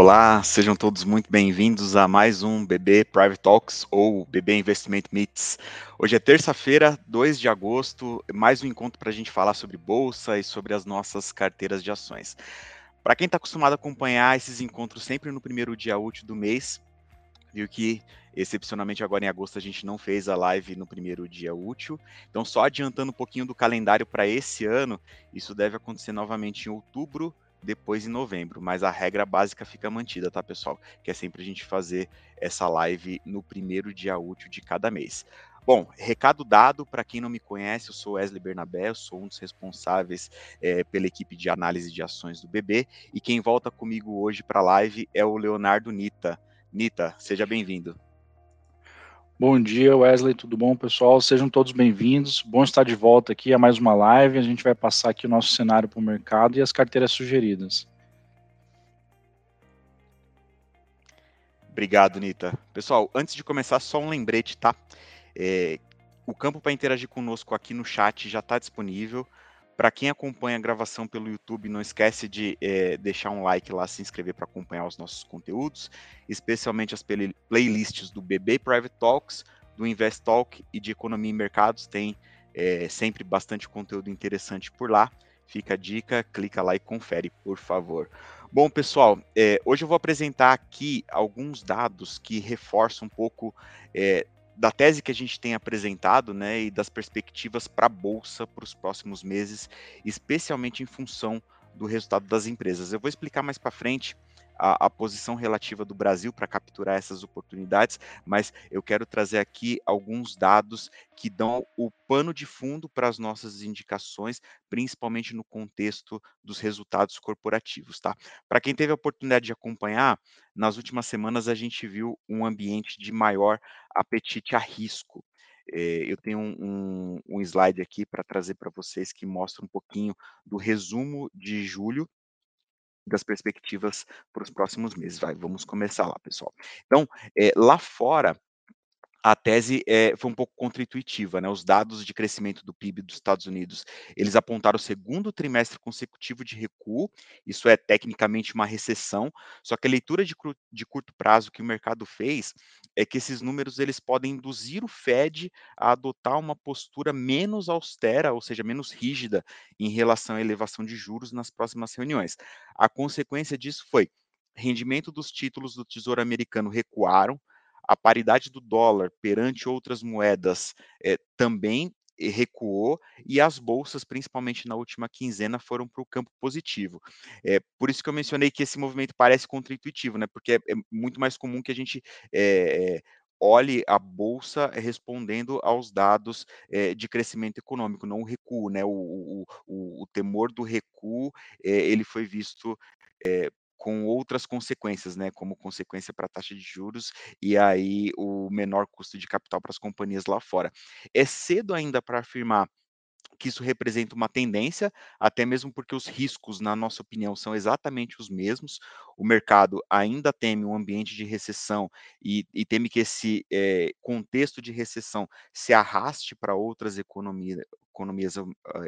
Olá, sejam todos muito bem-vindos a mais um BB Private Talks ou BB Investment Meets. Hoje é terça-feira, 2 de agosto, mais um encontro para a gente falar sobre bolsa e sobre as nossas carteiras de ações. Para quem está acostumado a acompanhar esses encontros sempre no primeiro dia útil do mês, viu que excepcionalmente agora em agosto a gente não fez a live no primeiro dia útil. Então, só adiantando um pouquinho do calendário para esse ano, isso deve acontecer novamente em outubro depois em novembro, mas a regra básica fica mantida, tá, pessoal? Que é sempre a gente fazer essa live no primeiro dia útil de cada mês. Bom, recado dado, para quem não me conhece, eu sou Wesley Bernabé, eu sou um dos responsáveis é, pela equipe de análise de ações do BB, e quem volta comigo hoje para a live é o Leonardo Nita. Nita, seja bem-vindo. Bom dia, Wesley, tudo bom, pessoal? Sejam todos bem-vindos. Bom estar de volta aqui a mais uma live. A gente vai passar aqui o nosso cenário para o mercado e as carteiras sugeridas. Obrigado, Nita. Pessoal, antes de começar, só um lembrete, tá? É, o campo para interagir conosco aqui no chat já está disponível. Para quem acompanha a gravação pelo YouTube, não esquece de é, deixar um like lá, se inscrever para acompanhar os nossos conteúdos, especialmente as play playlists do BB Private Talks, do Invest Talk e de Economia e Mercados. Tem é, sempre bastante conteúdo interessante por lá. Fica a dica, clica lá e confere, por favor. Bom, pessoal, é, hoje eu vou apresentar aqui alguns dados que reforçam um pouco é, da tese que a gente tem apresentado, né, e das perspectivas para a bolsa para os próximos meses, especialmente em função do resultado das empresas. Eu vou explicar mais para frente a, a posição relativa do Brasil para capturar essas oportunidades, mas eu quero trazer aqui alguns dados que dão o pano de fundo para as nossas indicações, principalmente no contexto dos resultados corporativos, tá? Para quem teve a oportunidade de acompanhar, nas últimas semanas a gente viu um ambiente de maior apetite a risco. É, eu tenho um, um, um slide aqui para trazer para vocês que mostra um pouquinho do resumo de julho das perspectivas para os próximos meses. Vai, vamos começar lá, pessoal. Então, é, lá fora, a tese é, foi um pouco contraintuitiva, né? Os dados de crescimento do PIB dos Estados Unidos, eles apontaram o segundo trimestre consecutivo de recuo, isso é tecnicamente uma recessão, só que a leitura de, de curto prazo que o mercado fez é que esses números eles podem induzir o Fed a adotar uma postura menos austera, ou seja, menos rígida em relação à elevação de juros nas próximas reuniões. A consequência disso foi rendimento dos títulos do Tesouro Americano recuaram, a paridade do dólar perante outras moedas é, também recuou e as bolsas, principalmente na última quinzena, foram para o campo positivo. É, por isso que eu mencionei que esse movimento parece contraintuitivo, né? Porque é, é muito mais comum que a gente é, olhe a bolsa respondendo aos dados de crescimento econômico, não o recuo, né? O, o, o, o temor do recuo ele foi visto com outras consequências, né, como consequência para a taxa de juros e aí o menor custo de capital para as companhias lá fora. É cedo ainda para afirmar que isso representa uma tendência, até mesmo porque os riscos, na nossa opinião, são exatamente os mesmos. O mercado ainda teme um ambiente de recessão e, e teme que esse é, contexto de recessão se arraste para outras economia, economias uh,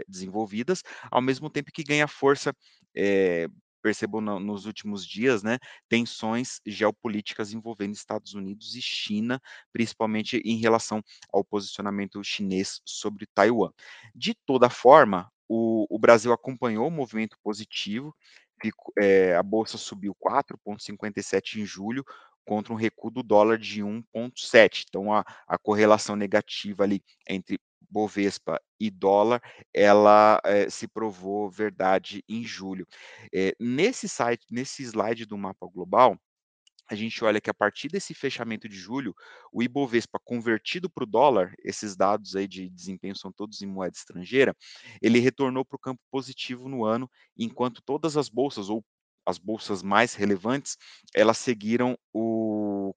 desenvolvidas, ao mesmo tempo que ganha força é, percebo no, nos últimos dias, né, tensões geopolíticas envolvendo Estados Unidos e China, principalmente em relação ao posicionamento chinês sobre Taiwan. De toda forma, o, o Brasil acompanhou o movimento positivo, fico, é, a bolsa subiu 4,57 em julho, contra um recuo do dólar de 1,7. Então, a, a correlação negativa ali entre Bovespa e dólar, ela é, se provou verdade em julho. É, nesse site, nesse slide do mapa global, a gente olha que a partir desse fechamento de julho, o Ibovespa convertido para o dólar, esses dados aí de desempenho são todos em moeda estrangeira, ele retornou para o campo positivo no ano, enquanto todas as bolsas, ou as bolsas mais relevantes, elas seguiram o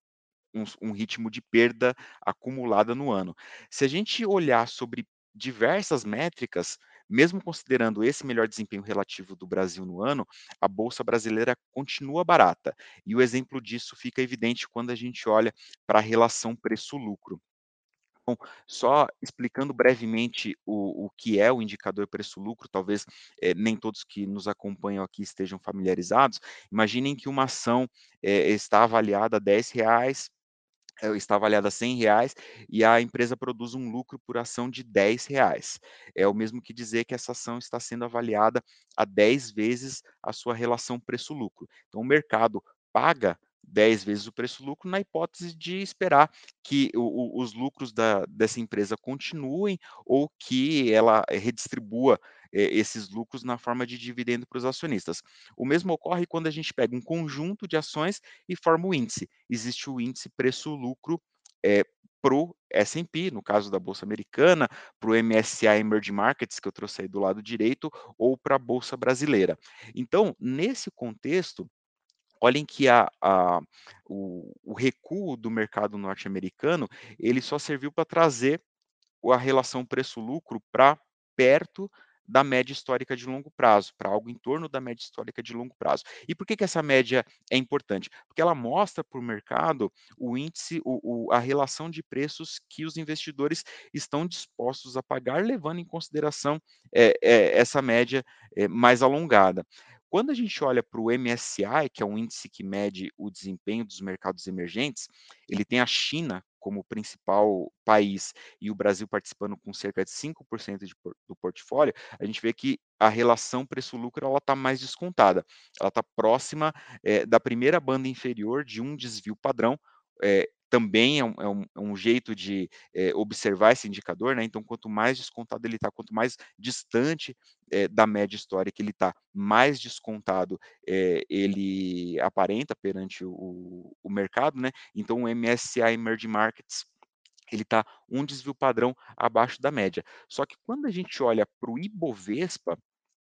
um, um ritmo de perda acumulada no ano. Se a gente olhar sobre diversas métricas, mesmo considerando esse melhor desempenho relativo do Brasil no ano, a bolsa brasileira continua barata. E o exemplo disso fica evidente quando a gente olha para a relação preço-lucro. Bom, só explicando brevemente o o que é o indicador preço-lucro, talvez, eh, nem todos que nos acompanham aqui estejam familiarizados. Imaginem que uma ação, eh, está avaliada a R$10,00, eh, está avaliada a R$100,00 e a empresa produz um lucro por ação de R$10,00. É o mesmo que dizer que essa ação está sendo avaliada a 10 vezes a sua relação preço-lucro. Então o mercado paga 10 vezes o preço-lucro na hipótese de esperar que o o os lucros da dessa empresa continuem ou que ela redistribua, eh, esses lucros na forma de dividendo para os acionistas. O mesmo ocorre quando a gente pega um conjunto de ações e forma o índice. Existe o índice preço-lucro, eh, para o S&P, no caso da bolsa americana, para o MSCI Emerging Markets, que eu trouxe aí do lado direito, ou para a bolsa brasileira. Então, nesse contexto, olhem que a a o o recuo do mercado norte-americano, ele só serviu para trazer a relação preço-lucro para perto da média histórica de longo prazo, para algo em torno da média histórica de longo prazo. E por que que essa média é importante? Porque ela mostra para o mercado o índice, o o a relação de preços que os investidores estão dispostos a pagar, levando em consideração, eh eh, essa média, eh, mais alongada. Quando a gente olha para o MSCI, que é um índice que mede o desempenho dos mercados emergentes, ele tem a China como principal país e o Brasil participando com cerca de 5% de do portfólio, a gente vê que a relação preço-lucro está mais descontada. Ela está próxima, eh, da primeira banda inferior de um desvio padrão, eh, também é um é um é um jeito de, eh, observar esse indicador, né, então quanto mais descontado ele está, quanto mais distante, eh, da média histórica ele está, mais descontado, eh, ele aparenta perante o o mercado, né. Então o MSCI Emerging Markets, ele está um desvio padrão abaixo da média. Só que quando a gente olha para o Ibovespa,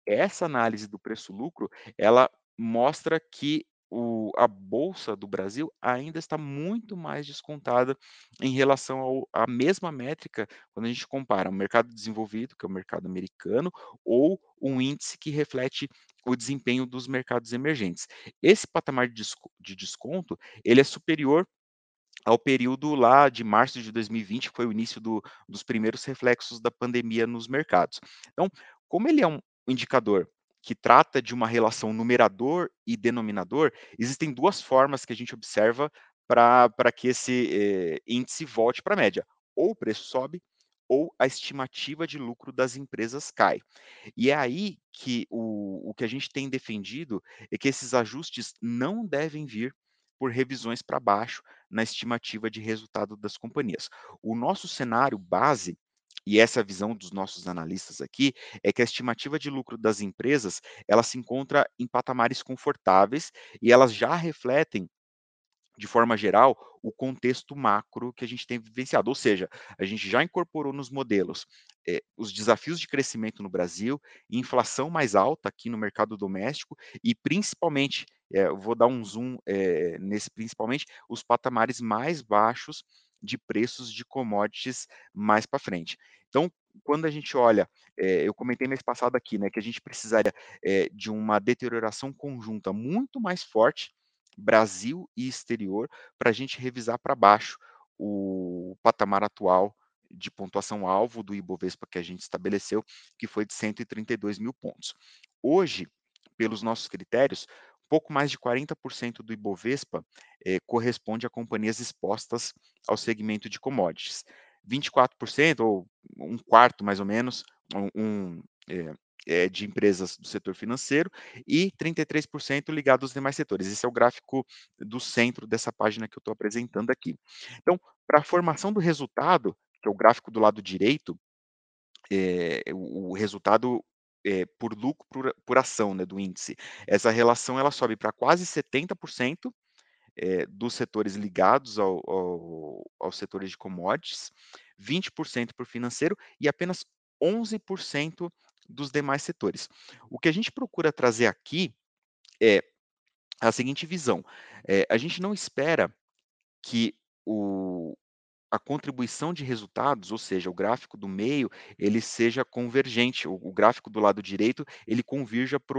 essa análise do preço-lucro, ela mostra que o a bolsa do Brasil ainda está muito mais descontada em relação à mesma métrica, quando a gente compara o mercado desenvolvido, que é o mercado americano, ou um índice que reflete o desempenho dos mercados emergentes. Esse patamar de de desconto, ele é superior ao período lá de março de 2020, que foi o início do dos primeiros reflexos da pandemia nos mercados. Então, como ele é um indicador que trata de uma relação numerador e denominador, existem 2 formas que a gente observa pra que esse, eh, índice volte pra média: ou o preço sobe, ou a estimativa de lucro das empresas cai. E é aí que o o que a gente tem defendido é que esses ajustes não devem vir por revisões para baixo na estimativa de resultado das companhias. O nosso cenário base, e essa visão dos nossos analistas aqui, é que a estimativa de lucro das empresas, ela se encontra em patamares confortáveis e elas já refletem, de forma geral, o contexto macro que a gente tem vivenciado. Ou seja, a gente já incorporou nos modelos, eh, os desafios de crescimento no Brasil, inflação mais alta aqui no mercado doméstico e principalmente, eh, vou dar um zoom, eh, nesse principalmente, os patamares mais baixos de preços de commodities mais para frente. Então, quando a gente olha, eh, eu comentei mês passado aqui, né, que a gente precisaria, eh, de uma deterioração conjunta muito mais forte, Brasil e exterior, pra gente revisar para baixo o patamar atual de pontuação alvo do Ibovespa que a gente estabeleceu, que foi de 132.000 pontos. Hoje, pelos nossos critérios, pouco mais de 40% do Ibovespa, eh, corresponde a companhias expostas ao segmento de commodities. 24% ou 1/4 mais ou menos, um um eh eh, de empresas do setor financeiro e 33% ligado aos demais setores. Esse é o gráfico do centro dessa página que eu estou apresentando aqui. Então, pra formação do resultado, que é o gráfico do lado direito, eh, o o resultado, eh, por lucro por por ação, né, do índice, essa relação ela sobe pra quase 70%, eh, dos setores ligados ao ao aos setores de commodities, 20% para o financeiro e apenas 11% dos demais setores. O que a gente procura trazer aqui é a seguinte visão: eh, a gente não espera que o a contribuição de resultados, ou seja, o gráfico do meio, ele seja convergente, o o gráfico do lado direito, ele convirja para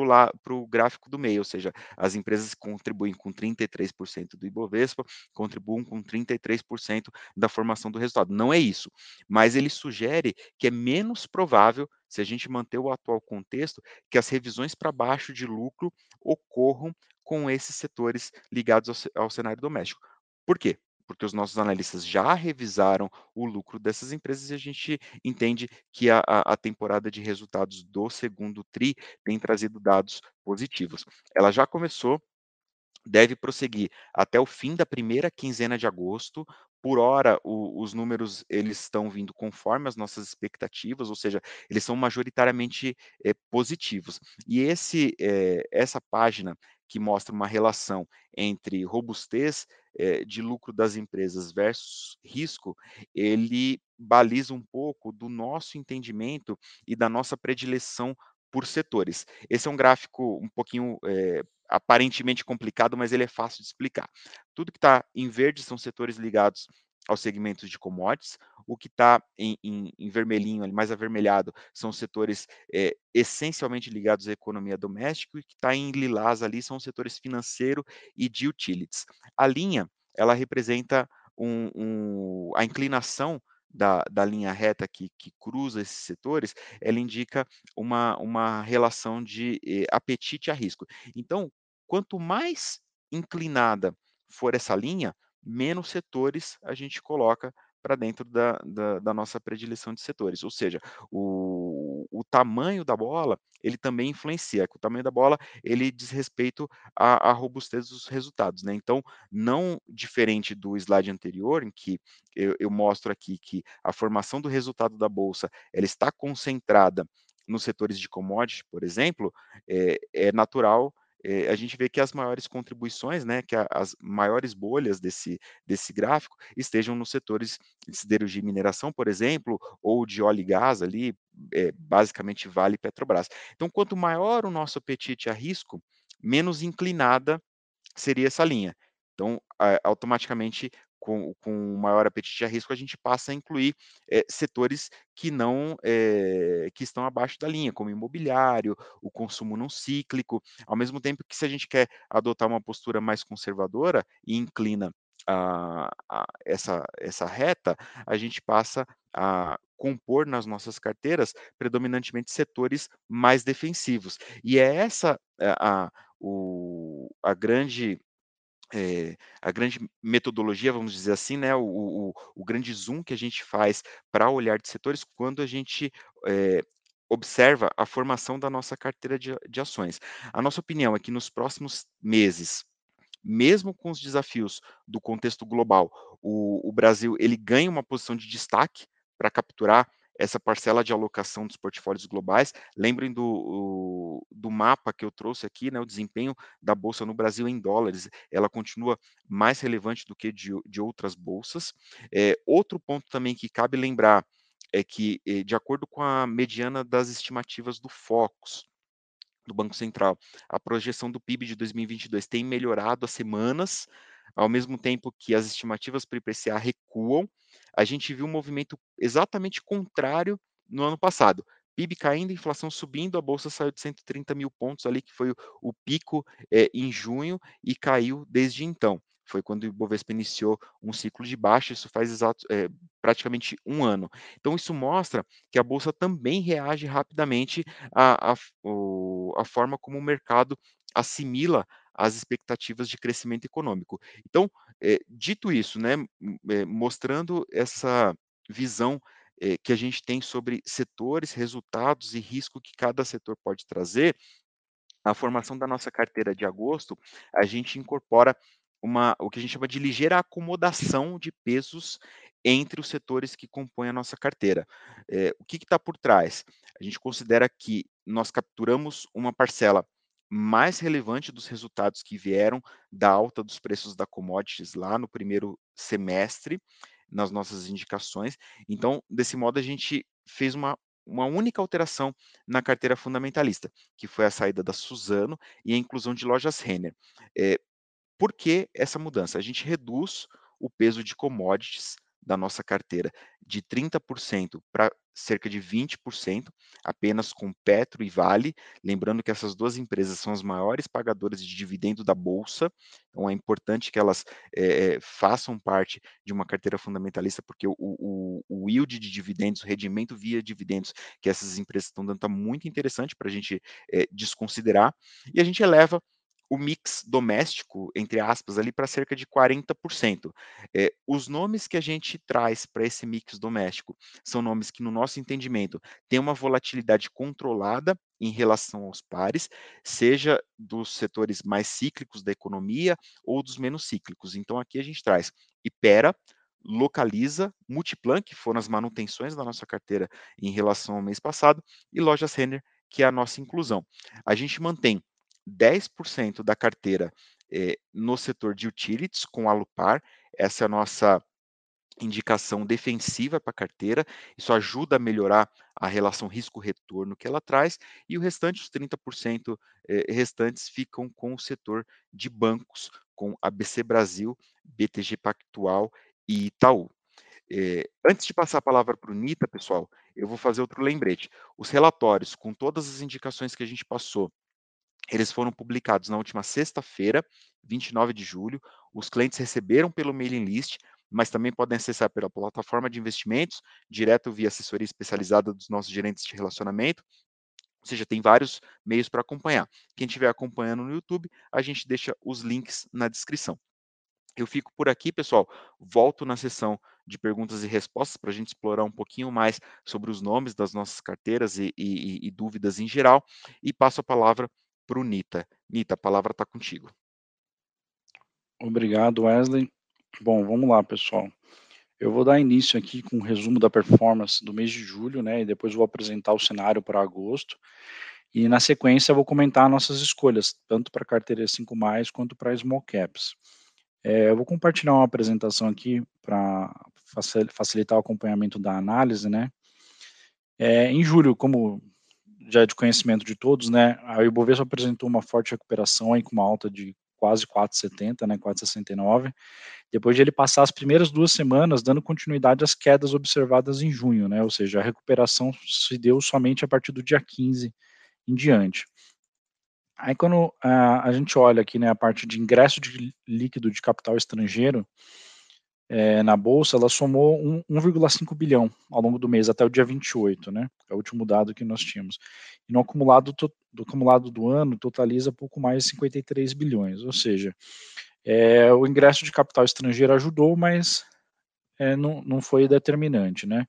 o gráfico do meio, ou seja, as empresas contribuem com 33% do Ibovespa, contribuem com 33% da formação do resultado. Não é isso, mas ele sugere que é menos provável, se a gente manter o atual contexto, que as revisões para baixo de lucro ocorram com esses setores ligados ao ao cenário doméstico. Por quê? Porque os nossos analistas já revisaram o lucro dessas empresas e a gente entende que a a temporada de resultados do segundo tri tem trazido dados positivos. Ela já começou, deve prosseguir até o fim da primeira quinzena de agosto. Por hora, o os números eles estão vindo conforme as nossas expectativas, ou seja, eles são majoritariamente, eh, positivos. E esse, eh, essa página que mostra uma relação entre robustez, eh, de lucro das empresas versus risco, ele baliza um pouco do nosso entendimento e da nossa predileção por setores. Esse é um gráfico um pouquinho, eh, aparentemente complicado, mas ele é fácil de explicar. Tudo que está em verde são setores ligados aos segmentos de commodities, o que está em em em vermelhinho, ali, mais avermelhado, são setores, eh, essencialmente ligados à economia doméstica e o que está em lilás ali são setores financeiro e de utilities. A linha, ela representa um um a inclinação da da linha reta que que cruza esses setores, ela indica uma uma relação de, eh, apetite a risco. Então, quanto mais inclinada for essa linha, menos setores a gente coloca para dentro da da da nossa predileção de setores, ou seja, o o tamanho da bola, ele também influencia, o tamanho da bola, ele diz respeito à à robustez dos resultados, né. Então, não diferente do slide anterior, em que eu eu mostro aqui que a formação do resultado da bolsa, ela está concentrada nos setores de commodity, por exemplo, é é natural, a gente ver que as maiores contribuições, né, que a as maiores bolhas desse desse gráfico estejam nos setores de mineração, por exemplo, ou de óleo e gás ali, eh, basicamente Vale e Petrobras. Então, quanto maior o nosso apetite a risco, menos inclinada seria essa linha. Então, automaticamente, com com maior apetite a risco, a gente passa a incluir, eh, setores que não, eh, que estão abaixo da linha, como imobiliário, o consumo não cíclico, ao mesmo tempo que se a gente quer adotar uma postura mais conservadora e inclina a a essa essa reta, a gente passa a compor nas nossas carteiras predominantemente setores mais defensivos. E é essa a a o a grande eh, a grande metodologia, vamos dizer assim, né, o o o grande zoom que a gente faz para olhar de setores quando a gente, eh, observa a formação da nossa carteira de de ações. A nossa opinião é que nos próximos meses, mesmo com os desafios do contexto global, o o Brasil ele ganha uma posição de destaque para capturar essa parcela de alocação dos portfólios globais. Lembrem do do mapa que eu trouxe aqui, né, o desempenho da bolsa no Brasil em dólares, ela continua mais relevante do que de de outras bolsas. Eh, outro ponto também que cabe lembrar é que, eh, de acordo com a mediana das estimativas do Focus, do Banco Central, a projeção do PIB de 2022 tem melhorado há semanas, ao mesmo tempo que as estimativas para o IPCA recuam, a gente viu um movimento exatamente contrário no ano passado. PIB caindo, inflação subindo, a bolsa saiu de 130.000 pontos ali, que foi o o pico, eh, em junho, e caiu desde então. Foi quando o Ibovespa iniciou um ciclo de baixa, isso faz exato eh, praticamente 1 ano. Então isso mostra que a bolsa também reage rapidamente à à forma como o mercado assimila as expectativas de crescimento econômico. Então, eh, dito isso, né, eh, mostrando essa visão, eh, que a gente tem sobre setores, resultados e risco que cada setor pode trazer, a formação da nossa carteira de agosto, a gente incorpora uma o que a gente chama de ligeira acomodação de pesos entre os setores que compõem a nossa carteira. Eh, o que está por trás? A gente considera que nós capturamos uma parcela mais relevante dos resultados que vieram da alta dos preços da commodities lá no primeiro semestre, nas nossas indicações. Então, desse modo, a gente fez uma uma única alteração na carteira fundamentalista, que foi a saída da Suzano e a inclusão de lojas Renner. Eh, por que essa mudança? A gente reduz o peso de commodities da nossa carteira de 30% para cerca de 20%, apenas com Petro e Vale. Lembrando que essas duas empresas são as maiores pagadoras de dividendo da Bolsa, então é importante que elas é, façam parte de uma carteira fundamentalista, porque o, o, o yield de dividendos, o rendimento via dividendos que essas empresas estão dando está muito interessante para a gente é, desconsiderar, e a gente eleva o mix doméstico, entre aspas, ali para cerca de 40%. É, eh, os nomes que a gente traz para esse mix doméstico são nomes que, no nosso entendimento, têm uma volatilidade controlada em relação aos pares, seja dos setores mais cíclicos da economia ou dos menos cíclicos. Então, aqui a gente traz Ipera, Localiza, Multiplan, que foram as manutenções da nossa carteira em relação ao mês passado, e Lojas Renner, que é a nossa inclusão. A gente mantém 10% da carteira eh, no setor de utilities com a Lupar. Essa é a nossa indicação defensiva para a carteira. Isso ajuda a melhorar a relação risco-retorno que ela traz. E o restante, os 30% eh, restantes, ficam com o setor de bancos, com ABC Brasil, BTG Pactual e Itaú. Eh, antes de passar a palavra para o Nita, pessoal, eu vou fazer outro lembrete. Os relatórios, com todas as indicações que a gente passou eles foram publicados na última sexta-feira, 29 de julho. Os clientes receberam pelo mailing list, mas também podem acessar pela plataforma de investimentos, direto via assessoria especializada dos nossos gerentes de relacionamento. Ou seja, tem vários meios para acompanhar. Quem estiver acompanhando no YouTube, a gente deixa os links na descrição. Eu fico por aqui, pessoal. Volto na sessão de perguntas e respostas para a gente explorar um pouquinho mais sobre os nomes das nossas carteiras e, e, e dúvidas em geral. E passo a palavra para o Nita. Nita, a palavra está contigo. Obrigado, Wesley. Bom, vamos lá, pessoal. Eu vou dar início aqui com um resumo da performance do mês de julho, né? E depois vou apresentar o cenário para agosto. E na sequência vou comentar nossas escolhas, tanto para carteira 5 quanto para small caps. É, eu vou compartilhar uma apresentação aqui para facilitar o acompanhamento da análise, né? É, em julho, como já é de conhecimento de todos, né, a Ibovespa apresentou uma forte recuperação aí com uma alta de quase 4,70, né, 4,69, depois de ele passar as primeiras duas semanas dando continuidade às quedas observadas em junho, né, ou seja, a recuperação se deu somente a partir do dia 15 em diante. Aí quando uh, a gente olha aqui, né, a parte de ingresso de líquido de capital estrangeiro, é, na bolsa, ela somou 1,5 bilhão ao longo do mês, até o dia 28, né? É o último dado que nós tínhamos. E no acumulado do acumulado do ano, totaliza pouco mais de 53 bilhões, ou seja, é, o ingresso de capital estrangeiro ajudou, mas é, não, não foi determinante, né?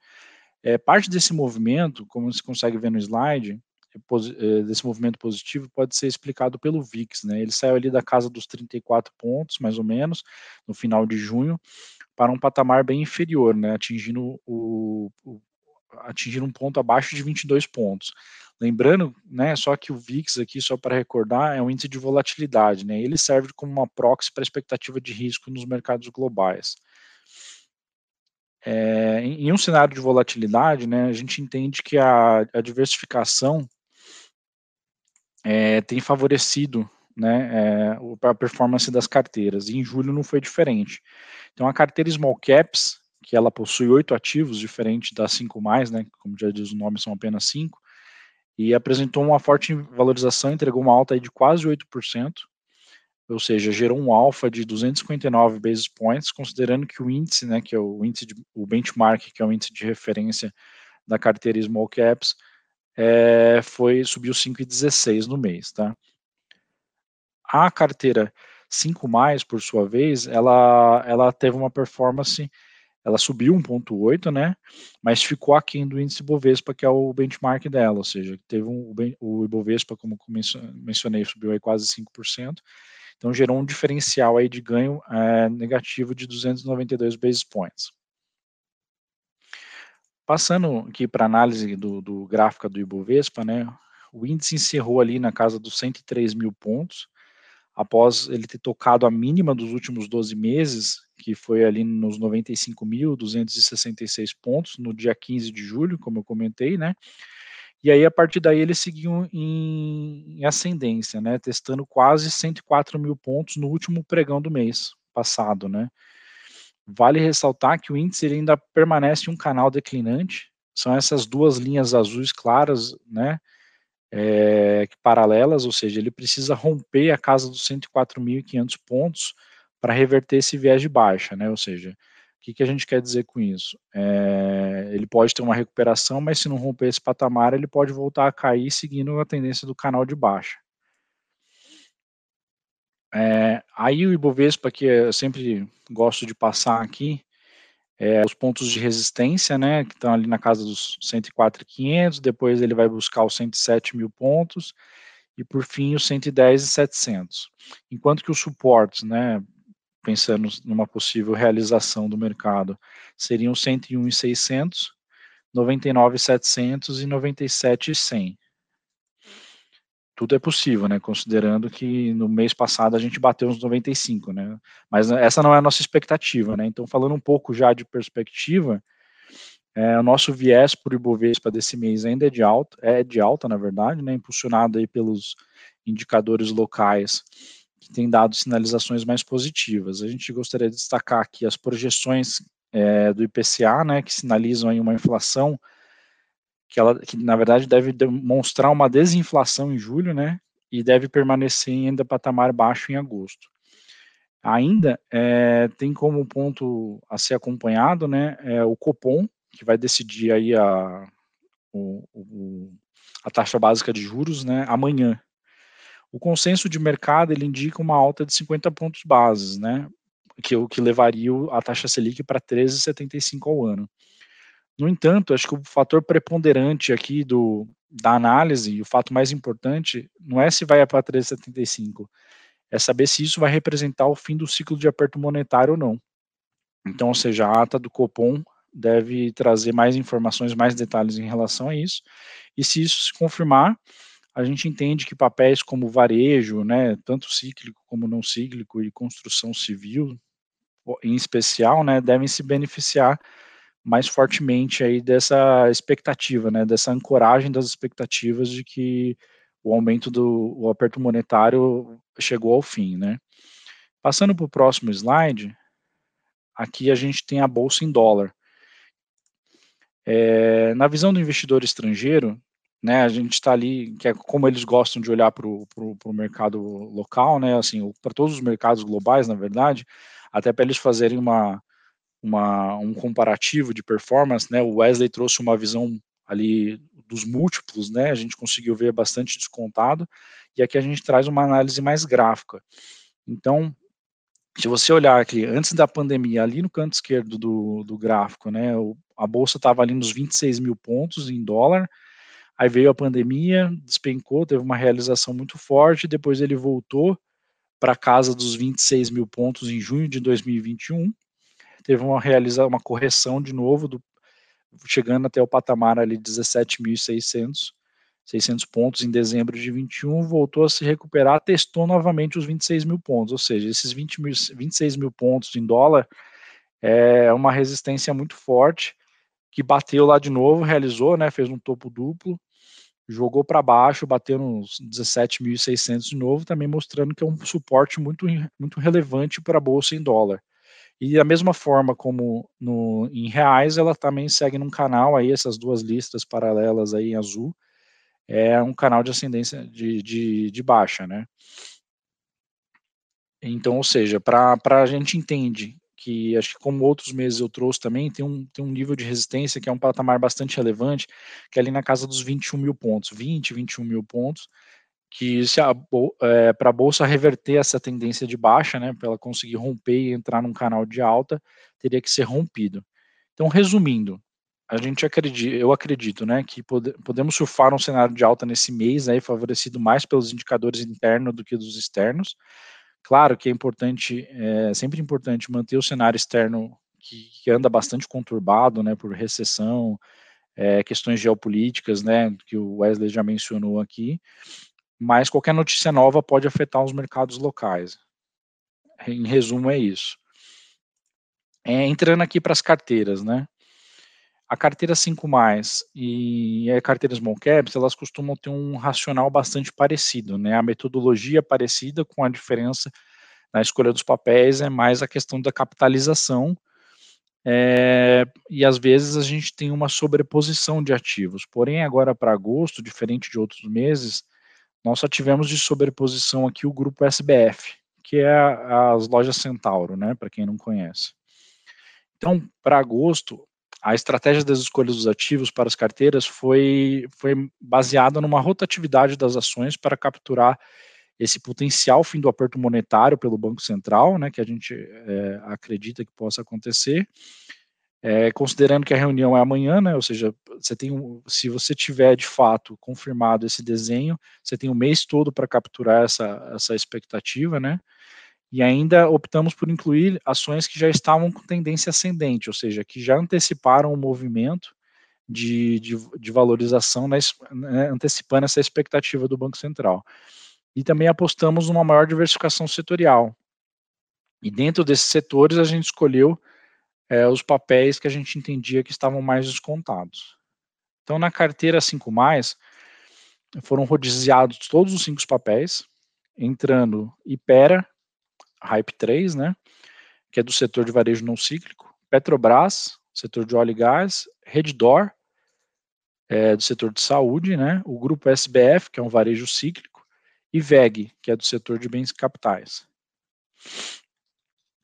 É, parte desse movimento, como se consegue ver no slide, é, desse movimento positivo pode ser explicado pelo VIX, né? Ele saiu ali da casa dos 34 pontos, mais ou menos, no final de junho, para um patamar bem inferior, né, atingindo, o, o, atingindo um ponto abaixo de 22 pontos. Lembrando, né, só que o VIX aqui, só para recordar, é um índice de volatilidade, né, ele serve como uma proxy para a expectativa de risco nos mercados globais. É, em, um cenário de volatilidade, né, a gente entende que a, a diversificação é, tem favorecido né, é, a performance das carteiras. E em julho não foi diferente. Então a carteira Small Caps, que ela possui oito ativos, diferente das cinco mais, né, como já diz o nome, são apenas cinco, e apresentou uma forte valorização, entregou uma alta de quase 8%, ou seja, gerou um alfa de 259 basis points, considerando que o índice, né, que é o índice de, o benchmark, que é o índice de referência da carteira Small Caps, é, foi subiu 5,16 no mês, tá? A carteira 5 mais, por sua vez, ela, ela teve uma performance, ela subiu 1,8, né? Mas ficou aquém do índice Bovespa, que é o benchmark dela, ou seja, teve um, o Ibovespa, como mencionei, subiu aí quase 5%, então gerou um diferencial aí de ganho é, negativo de 292 basis points. Passando aqui para análise do, do gráfico do Ibovespa, né? O índice encerrou ali na casa dos 103 mil pontos, após ele ter tocado a mínima dos últimos 12 meses, que foi ali nos 95.266 pontos, no dia 15 de julho, como eu comentei, né? E aí, a partir daí, ele seguiu em, em ascendência, né? Testando quase 104 mil pontos no último pregão do mês passado, né? Vale ressaltar que o índice ainda permanece um canal declinante, são essas duas linhas azuis claras, né, é, paralelas, ou seja, ele precisa romper a casa dos 104.500 pontos para reverter esse viés de baixa, né, ou seja, o que, que a gente quer dizer com isso? É, ele pode ter uma recuperação, mas se não romper esse patamar, ele pode voltar a cair seguindo a tendência do canal de baixa. É, aí o Ibovespa, que eu sempre gosto de passar aqui, é, os pontos de resistência, né, que estão ali na casa dos 104,500, depois ele vai buscar os 107 mil pontos, e por fim os 110,700. Enquanto que os suportes, né, pensando numa possível realização do mercado, seriam 101,600, 99,700 e 97,100 tudo é possível, né? Considerando que no mês passado a gente bateu uns 95, né? Mas essa não é a nossa expectativa, né? Então, falando um pouco já de perspectiva, é, o nosso viés por Ibovespa desse mês ainda é de alta, é de alta, na verdade, né? Impulsionado aí pelos indicadores locais que têm dado sinalizações mais positivas. A gente gostaria de destacar aqui as projeções é, do IPCA, né? Que sinalizam aí uma inflação que ela, que na verdade deve demonstrar uma desinflação em julho, né, e deve permanecer ainda patamar baixo em agosto. Ainda é, tem como ponto a ser acompanhado, né, é o Copom, que vai decidir aí a, o, o, a taxa básica de juros, né, amanhã. O consenso de mercado ele indica uma alta de 50 pontos bases, né, que o que levaria a taxa Selic para 13,75 ao ano. No entanto, acho que o fator preponderante aqui do, da análise, o fato mais importante, não é se vai para 3,75, é saber se isso vai representar o fim do ciclo de aperto monetário ou não. Então, ou seja, a ata do Copom deve trazer mais informações, mais detalhes em relação a isso. E se isso se confirmar, a gente entende que papéis como varejo, né, tanto cíclico como não cíclico e construção civil, em especial, né, devem se beneficiar mais fortemente aí dessa expectativa, né, dessa ancoragem das expectativas de que o aumento do o aperto monetário chegou ao fim, né. Passando para o próximo slide, aqui a gente tem a bolsa em dólar. É, na visão do investidor estrangeiro, né, a gente está ali, que é como eles gostam de olhar para o mercado local, né, assim, para todos os mercados globais, na verdade, até para eles fazerem uma, uma, um comparativo de performance, né? O Wesley trouxe uma visão ali dos múltiplos, né? A gente conseguiu ver bastante descontado e aqui a gente traz uma análise mais gráfica. Então, se você olhar aqui, antes da pandemia, ali no canto esquerdo do, do gráfico, né? A bolsa estava ali nos 26 mil pontos em dólar. Aí veio a pandemia, despencou, teve uma realização muito forte. Depois ele voltou para casa dos 26 mil pontos em junho de 2021 teve uma realiza uma correção de novo, do, chegando até o patamar ali 17.600 600 pontos em dezembro de 21, voltou a se recuperar, testou novamente os 26 mil pontos, ou seja, esses 20 mil, 26 mil pontos em dólar é uma resistência muito forte, que bateu lá de novo, realizou, né, fez um topo duplo, jogou para baixo, bateu nos 17.600 de novo, também mostrando que é um suporte muito, muito relevante para a bolsa em dólar. E da mesma forma como no, em reais, ela também segue num canal aí, essas duas listas paralelas aí em azul, é um canal de ascendência de, de, de baixa, né? Então, ou seja, para a gente entende que acho que como outros meses eu trouxe também, tem um, tem um nível de resistência que é um patamar bastante relevante, que é ali na casa dos 21 mil pontos, 20, 21 mil pontos, que se é, para a bolsa reverter essa tendência de baixa, né, para ela conseguir romper e entrar num canal de alta, teria que ser rompido. Então, resumindo, a gente acredita, eu acredito, né, que pode, podemos surfar um cenário de alta nesse mês, aí favorecido mais pelos indicadores internos do que dos externos. Claro que é importante, é sempre importante manter o cenário externo que, que anda bastante conturbado, né, por recessão, é, questões geopolíticas, né, que o Wesley já mencionou aqui, mas qualquer notícia nova pode afetar os mercados locais. Em resumo, é isso. É, entrando aqui para as carteiras, né? A carteira 5 e a carteira Small Caps, elas costumam ter um racional bastante parecido, né? A metodologia é parecida com a diferença na escolha dos papéis é mais a questão da capitalização é, e às vezes a gente tem uma sobreposição de ativos. Porém, agora para agosto, diferente de outros meses, nós só tivemos de sobreposição aqui o grupo SBF, que é as lojas Centauro, né, para quem não conhece. Então, para agosto, a estratégia das escolhas dos ativos para as carteiras foi, foi baseada numa rotatividade das ações para capturar esse potencial fim do aperto monetário pelo Banco Central, né, que a gente é, acredita que possa acontecer, é, considerando que a reunião é amanhã, né, ou seja, você tem um, se você tiver de fato confirmado esse desenho, você tem um mês todo para capturar essa, essa expectativa, né, e ainda optamos por incluir ações que já estavam com tendência ascendente, ou seja, que já anteciparam o movimento de, de, de valorização, né, antecipando essa expectativa do Banco Central. E também apostamos numa maior diversificação setorial. E dentro desses setores, a gente escolheu é, os papéis que a gente entendia que estavam mais descontados. Então, na carteira 5, foram rodiziados todos os cinco papéis, entrando Ipera, Hype 3, né? Que é do setor de varejo não cíclico, Petrobras, setor de óleo e gás, Reddor, é, do setor de saúde, né? O grupo SBF, que é um varejo cíclico, e VEG, que é do setor de bens capitais.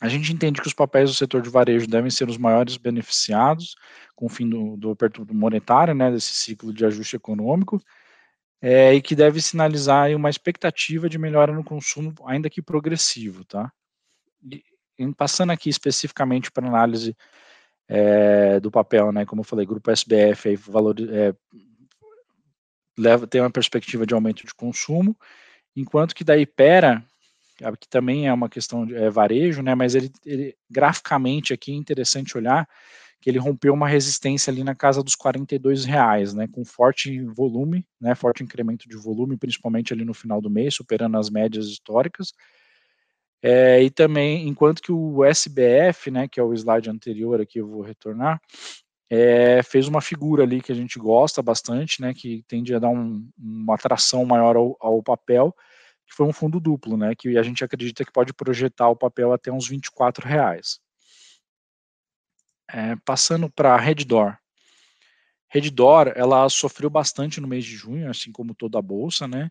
A gente entende que os papéis do setor de varejo devem ser os maiores beneficiados com o fim do, do aperto monetário, né, desse ciclo de ajuste econômico, é, e que deve sinalizar uma expectativa de melhora no consumo, ainda que progressivo, tá? E, passando aqui especificamente para análise é, do papel, né, como eu falei, grupo SBF aí valor, é, leva tem uma perspectiva de aumento de consumo, enquanto que da Ipera, que também é uma questão de é, varejo, né, mas ele, ele graficamente aqui é interessante olhar que ele rompeu uma resistência ali na casa dos 42 reais, né, com forte volume, né, forte incremento de volume, principalmente ali no final do mês, superando as médias históricas. É, e também, enquanto que o SBF, né, que é o slide anterior aqui, eu vou retornar, é, fez uma figura ali que a gente gosta bastante, né, que tende a dar um, uma atração maior ao, ao, papel, que foi um fundo duplo, né, que a gente acredita que pode projetar o papel até uns 24 reais. É, passando para a Reddor. Reddor, ela sofreu bastante no mês de junho, assim como toda a bolsa, né?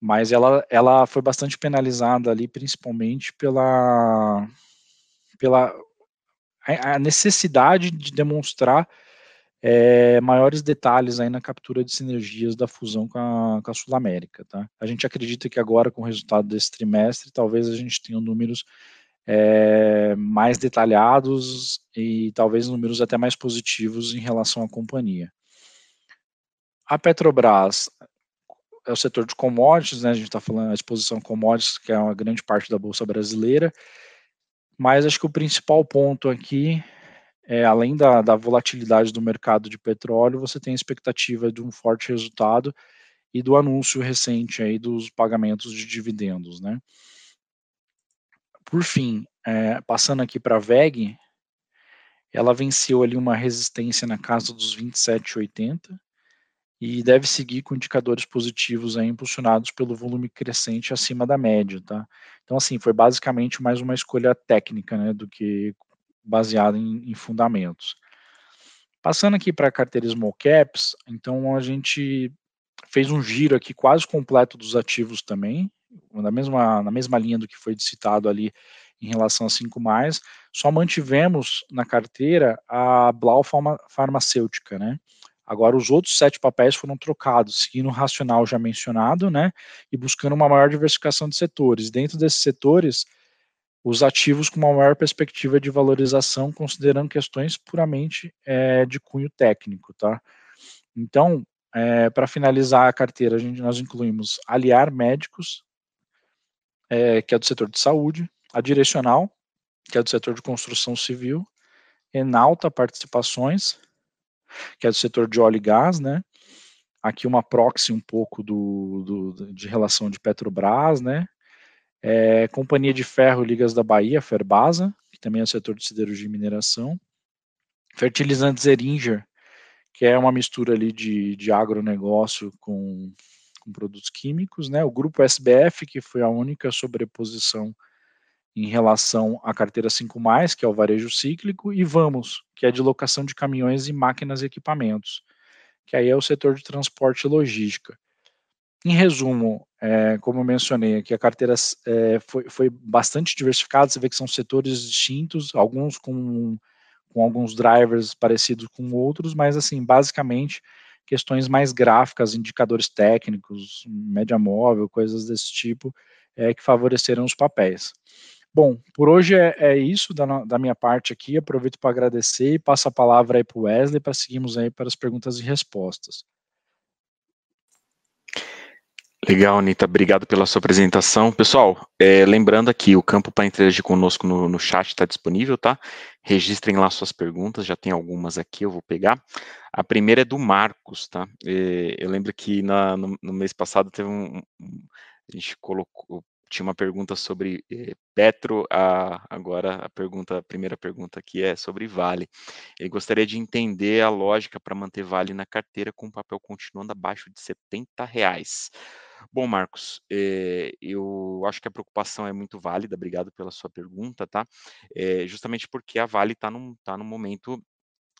Mas ela, ela foi bastante penalizada ali, principalmente pela, pela a necessidade de demonstrar é, maiores detalhes aí na captura de sinergias da fusão com a, com a Sul América, tá? A gente acredita que agora, com o resultado desse trimestre, talvez a gente tenha números é, mais detalhados e talvez números até mais positivos em relação à companhia. A Petrobras é o setor de commodities, né? A gente está falando da exposição a commodities, que é uma grande parte da bolsa brasileira. Mas acho que o principal ponto aqui é, além da, da volatilidade do mercado de petróleo, você tem a expectativa de um forte resultado e do anúncio recente aí dos pagamentos de dividendos, né? Por fim, é, passando aqui para a VEG, ela venceu ali uma resistência na casa dos 27,80 e deve seguir com indicadores positivos aí, impulsionados pelo volume crescente acima da média, tá? Então, assim, foi basicamente mais uma escolha técnica, né, do que baseada em, em fundamentos. Passando aqui para a carteira Small Caps, então a gente fez um giro aqui quase completo dos ativos também, na mesma, na mesma linha do que foi citado ali em relação a 5 mais, só mantivemos na carteira a Blau Farma, Farmacêutica, né? Agora os outros sete papéis foram trocados, seguindo o racional já mencionado, né? E buscando uma maior diversificação de setores. Dentro desses setores, os ativos com uma maior perspectiva de valorização, considerando questões puramente é, de cunho técnico, tá? Então, é, para finalizar a carteira, a gente, nós incluímos Aliar Médicos, é, que é do setor de saúde, a Direcional, que é do setor de construção civil, Enalta Participações, que é do setor de óleo e gás, né? Aqui uma proxy um pouco do, do de relação de Petrobras, né? É, Companhia de Ferro Ligas da Bahia, Ferbasa, que também é o setor de siderurgia e mineração. Fertilizantes Eringer, que é uma mistura ali de, de agronegócio com com produtos químicos, né? O grupo SBF, que foi a única sobreposição em relação à carteira 5+, que é o varejo cíclico, e Vamos, que é de locação de caminhões e máquinas e equipamentos, que aí é o setor de transporte e logística. Em resumo, é, como eu mencionei aqui, a carteira é, foi, foi bastante diversificada, você vê que são setores distintos, alguns com, com alguns drivers parecidos com outros, mas assim, basicamente, questões mais gráficas, indicadores técnicos, média móvel, coisas desse tipo, é, que favoreceram os papéis. Bom, por hoje é, é isso da, da, minha parte aqui. Aproveito para agradecer e passo a palavra aí para o Wesley para seguirmos aí para as perguntas e respostas. Legal, Anitta, obrigado pela sua apresentação. Pessoal, é, lembrando aqui, o campo para interagir conosco no, no chat está disponível, tá? Registrem lá suas perguntas, já tem algumas aqui, eu vou pegar. A primeira é do Marcos, tá? É, eu lembro que na, no, no, mês passado teve um, um a gente colocou, tinha uma pergunta sobre eh, Petro, a, agora a pergunta, a primeira pergunta aqui é sobre Vale. Ele gostaria de entender a lógica para manter Vale na carteira com o papel continuando abaixo de 70 reais. Bom, Marcos, eh, eu acho que a preocupação é muito válida, obrigado pela sua pergunta, tá? Eh, justamente porque a Vale está num, tá num momento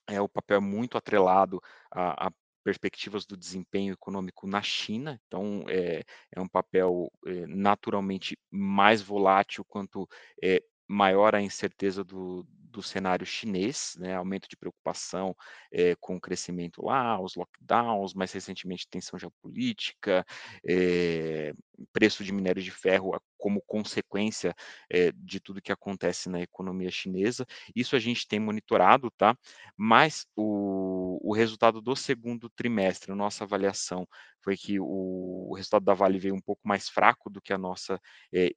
é, o papel é muito atrelado a, a, perspectivas do desempenho econômico na China, então é, é um papel é, naturalmente mais volátil quanto é, maior a incerteza do, do cenário chinês, né, aumento de preocupação é, com o crescimento lá, os lockdowns, mais recentemente tensão geopolítica, é, preço de minério de ferro como consequência é, de tudo que acontece na economia chinesa. Isso a gente tem monitorado, tá? Mas o, o resultado do segundo trimestre, nossa avaliação foi que o, o, resultado da Vale veio um pouco mais fraco do que a nossa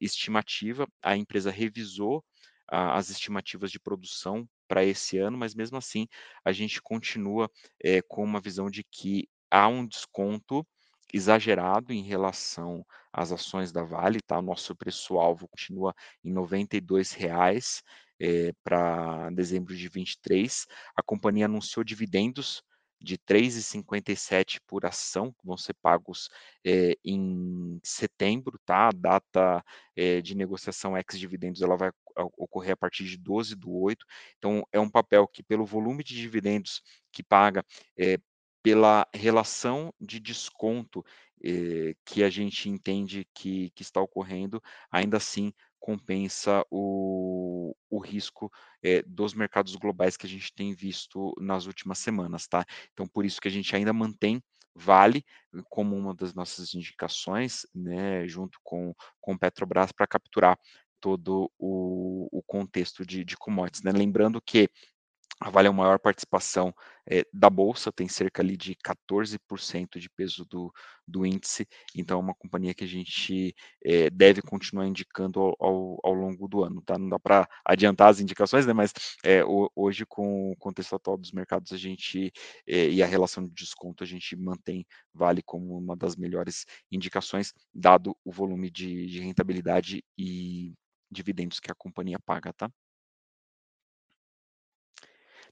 estimativa. A empresa revisou as estimativas de produção para esse ano, mas mesmo assim a gente continua é, com uma visão de que há um desconto exagerado em relação às ações da Vale, tá? O nosso preço-alvo continua em R$ 92,00 é, para dezembro de 23. A companhia anunciou dividendos de R$ 3,57 por ação, que vão ser pagos é, em setembro, tá? A data é, de negociação ex-dividendos ela vai ocorrer a partir de 12 do 8. Então, é um papel que, pelo volume de dividendos que paga, é, pela relação de desconto que a gente entende que, que está ocorrendo, ainda assim compensa o, o risco é, dos mercados globais que a gente tem visto nas últimas semanas, tá? Então, por isso que a gente ainda mantém Vale como uma das nossas indicações, né, junto com, com Petrobras, para capturar todo o, o contexto de, de commodities. Né? Lembrando que a Vale é a maior participação é, da Bolsa, tem cerca ali de 14% de peso do, do índice, então é uma companhia que a gente é, deve continuar indicando ao, ao, longo do ano, tá? Não dá para adiantar as indicações, né? Mas é, hoje, com o contexto atual dos mercados, a gente e a relação de desconto, a gente mantém Vale como uma das melhores indicações, dado o volume de, de rentabilidade e dividendos que a companhia paga, tá?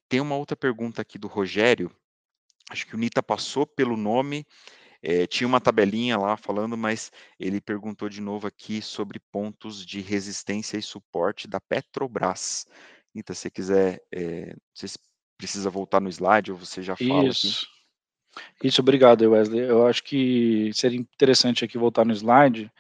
Tem uma outra pergunta aqui do Rogério, acho que o Nita passou pelo nome, é, tinha uma tabelinha lá falando, mas ele perguntou de novo aqui sobre pontos de resistência e suporte da Petrobras. Nita, se quiser, é, você precisa voltar no slide ou você já fala Isso. Aqui. Isso, obrigado, Wesley. Eu acho que seria interessante aqui voltar no slide,